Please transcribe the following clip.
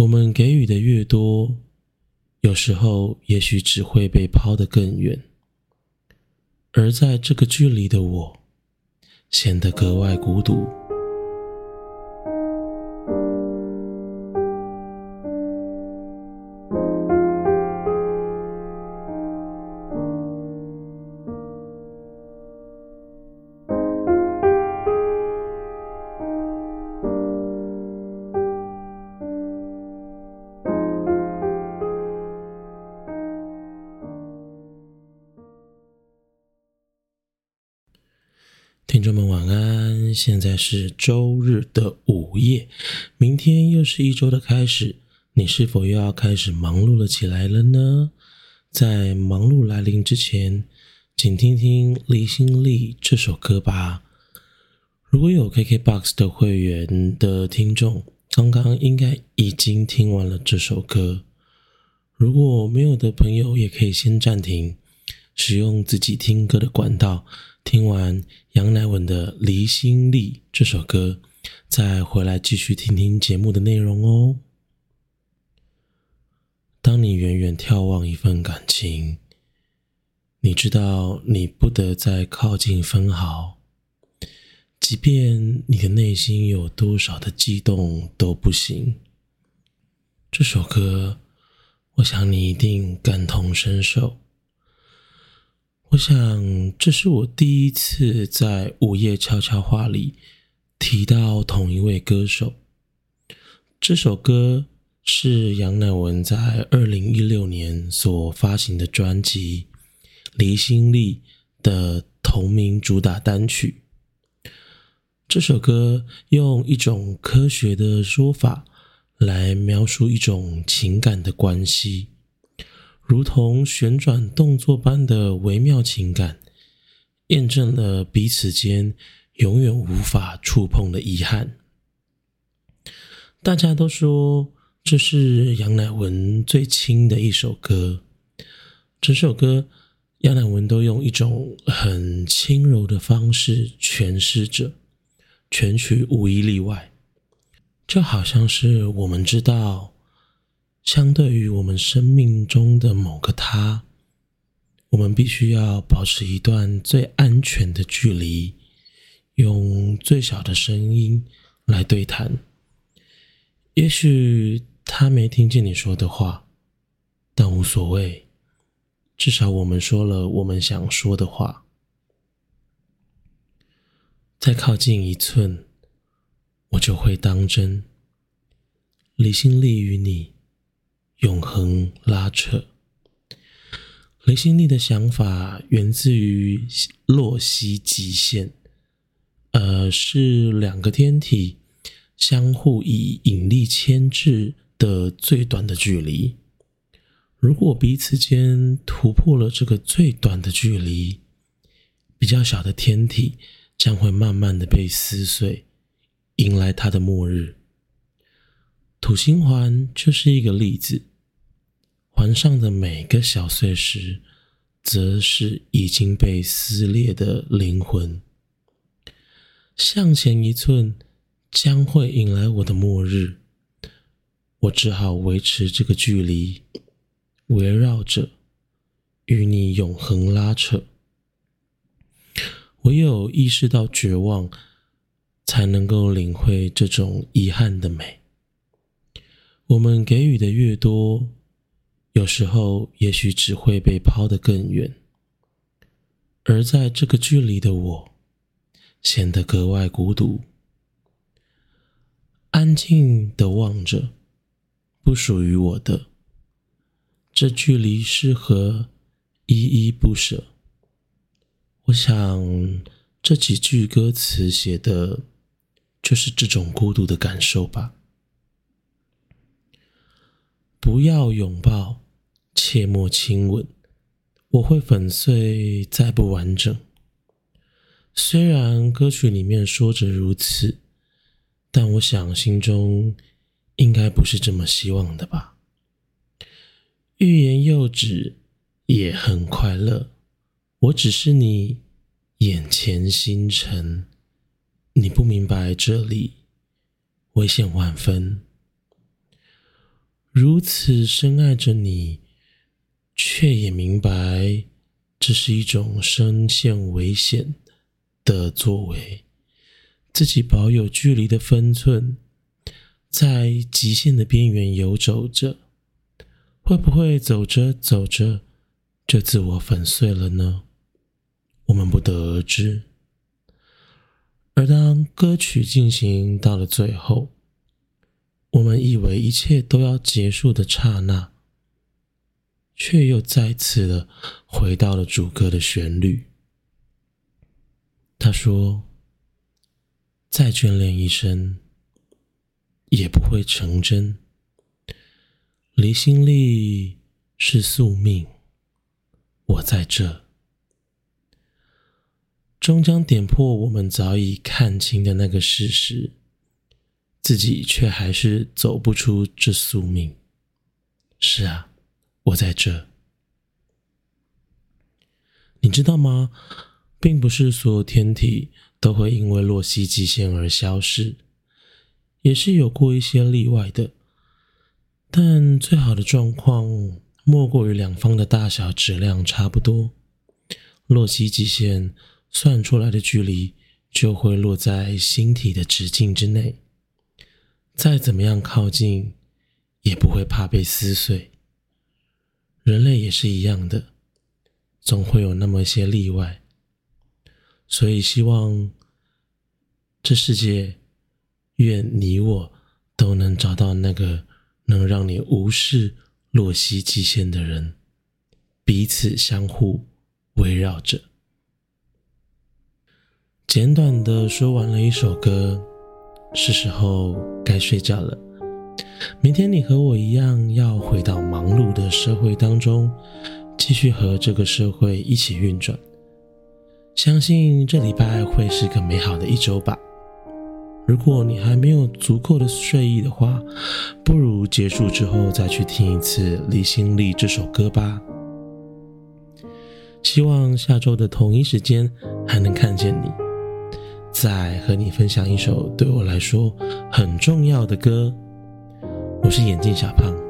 我们给予的越多，有时候也许只会被抛得更远，而在这个距离的我，显得格外孤独。听众们晚安，现在是周日的午夜，明天又是一周的开始，你是否又要开始忙碌了起来了呢？在忙碌来临之前，请听听《离心力》这首歌吧。如果有 KKBOX 的会员的听众，刚刚应该已经听完了这首歌。如果没有的朋友，也可以先暂停，使用自己听歌的管道。听完杨乃文的《离心力》这首歌，再回来继续听听节目的内容哦。当你远远眺望一份感情，你知道你不得再靠近分毫，即便你的内心有多少的激动都不行。这首歌，我想你一定感同身受。我想，这是我第一次在午夜悄悄话里提到同一位歌手。这首歌是杨乃文在二零一六年所发行的专辑《离心力》的同名主打单曲。这首歌用一种科学的说法来描述一种情感的关系。如同旋转动作般的微妙情感，验证了彼此间永远无法触碰的遗憾。大家都说这是杨乃文最轻的一首歌，整首歌杨乃文都用一种很轻柔的方式诠释着，全曲无一例外，就好像是我们知道。相对于我们生命中的某个他，我们必须要保持一段最安全的距离，用最小的声音来对谈。也许他没听见你说的话，但无所谓，至少我们说了我们想说的话。再靠近一寸，我就会当真。离心力与你。永恒拉扯，离心力的想法源自于洛希极限，呃，是两个天体相互以引力牵制的最短的距离。如果彼此间突破了这个最短的距离，比较小的天体将会慢慢的被撕碎，迎来它的末日。土星环就是一个例子。环上的每个小碎石，则是已经被撕裂的灵魂。向前一寸，将会迎来我的末日。我只好维持这个距离，围绕着与你永恒拉扯。唯有意识到绝望，才能够领会这种遗憾的美。我们给予的越多。有时候，也许只会被抛得更远，而在这个距离的我，显得格外孤独。安静的望着不属于我的这距离，适合依依不舍。我想，这几句歌词写的，就是这种孤独的感受吧。不要拥抱，切莫亲吻，我会粉碎再不完整。虽然歌曲里面说着如此，但我想心中应该不是这么希望的吧。欲言又止，也很快乐。我只是你眼前星辰，你不明白这里危险万分。如此深爱着你，却也明白这是一种深陷危险的作为，自己保有距离的分寸，在极限的边缘游走着，会不会走着走着就自我粉碎了呢？我们不得而知。而当歌曲进行到了最后，我们以为一切都要结束的刹那，却又再次的回到了主歌的旋律。他说：“再眷恋一生，也不会成真。离心力是宿命，我在这。”终将点破我们早已看清的那个事实，自己却还是走不出这宿命。是啊，我在这。你知道吗？并不是所有天体都会因为洛希极限而消失，也是有过一些例外的。但最好的状况，莫过于两方的大小质量差不多，洛希极限。算出来的距离就会落在星体的直径之内，再怎么样靠近，也不会怕被撕碎。人类也是一样的，总会有那么些例外。所以希望这世界，愿你我都能找到那个能让你无视洛希极限的人，彼此相互围绕着。简短的说完了一首歌，是时候该睡觉了。明天你和我一样，要回到忙碌的社会当中，继续和这个社会一起运转。相信这礼拜会是个美好的一周吧。如果你还没有足够的睡意的话，不如结束之后再去听一次《离心力》这首歌吧。希望下周的同一时间还能看见你。再和你分享一首对我来说很重要的歌。我是眼镜小胖。